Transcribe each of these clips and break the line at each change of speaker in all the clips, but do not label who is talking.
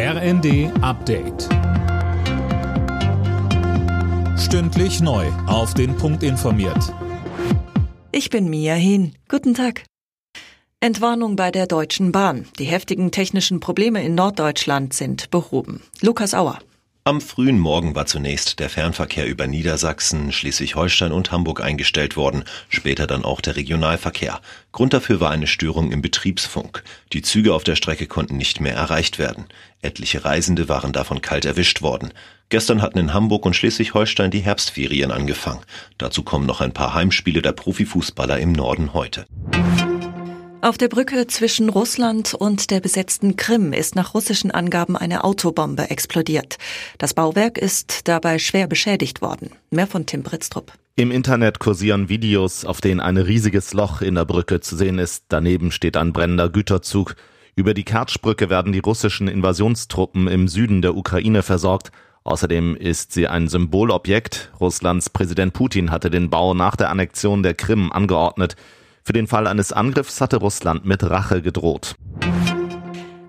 RND Update. Stündlich neu. Auf den Punkt informiert.
Ich bin Mia Hin. Guten Tag. Entwarnung bei der Deutschen Bahn. Die heftigen technischen Probleme in Norddeutschland sind behoben. Lukas Auer.
Am frühen Morgen war zunächst der Fernverkehr über Niedersachsen, Schleswig-Holstein und Hamburg eingestellt worden, später dann auch der Regionalverkehr. Grund dafür war eine Störung im Betriebsfunk. Die Züge auf der Strecke konnten nicht mehr erreicht werden. Etliche Reisende waren davon kalt erwischt worden. Gestern hatten in Hamburg und Schleswig-Holstein die Herbstferien angefangen. Dazu kommen noch ein paar Heimspiele der Profifußballer im Norden heute.
Auf der Brücke zwischen Russland und der besetzten Krim ist nach russischen Angaben eine Autobombe explodiert. Das Bauwerk ist dabei schwer beschädigt worden. Mehr von Tim Britztrup.
Im Internet kursieren Videos, auf denen ein riesiges Loch in der Brücke zu sehen ist. Daneben steht ein brennender Güterzug. Über die Kertschbrücke werden die russischen Invasionstruppen im Süden der Ukraine versorgt. Außerdem ist sie ein Symbolobjekt. Russlands Präsident Putin hatte den Bau nach der Annexion der Krim angeordnet. Für den Fall eines Angriffs hatte Russland mit Rache gedroht.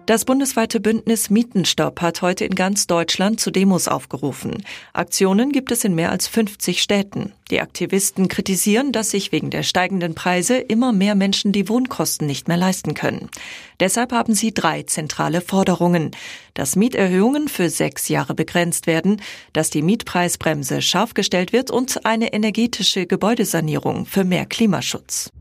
Das bundesweite Bündnis Mietenstopp hat heute in ganz Deutschland zu Demos aufgerufen. Aktionen gibt es in mehr als 50 Städten. Die Aktivisten kritisieren, dass sich wegen der steigenden Preise immer mehr Menschen die Wohnkosten nicht mehr leisten können. Deshalb haben sie drei zentrale Forderungen. Dass Mieterhöhungen für sechs Jahre begrenzt werden, dass die Mietpreisbremse scharf gestellt wird und eine energetische Gebäudesanierung für mehr Klimaschutz.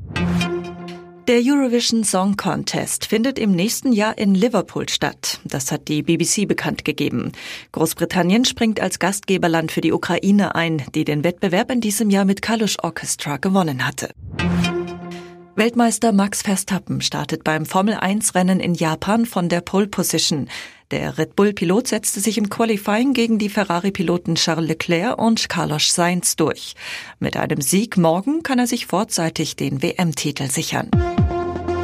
Der Eurovision Song Contest findet im nächsten Jahr in Liverpool statt. Das hat die BBC bekannt gegeben. Großbritannien springt als Gastgeberland für die Ukraine ein, die den Wettbewerb in diesem Jahr mit Kalush Orchestra gewonnen hatte. Weltmeister Max Verstappen startet beim Formel 1 Rennen in Japan von der Pole Position. Der Red Bull Pilot setzte sich im Qualifying gegen die Ferrari Piloten Charles Leclerc und Carlos Sainz durch. Mit einem Sieg morgen kann er sich vorzeitig den WM Titel sichern.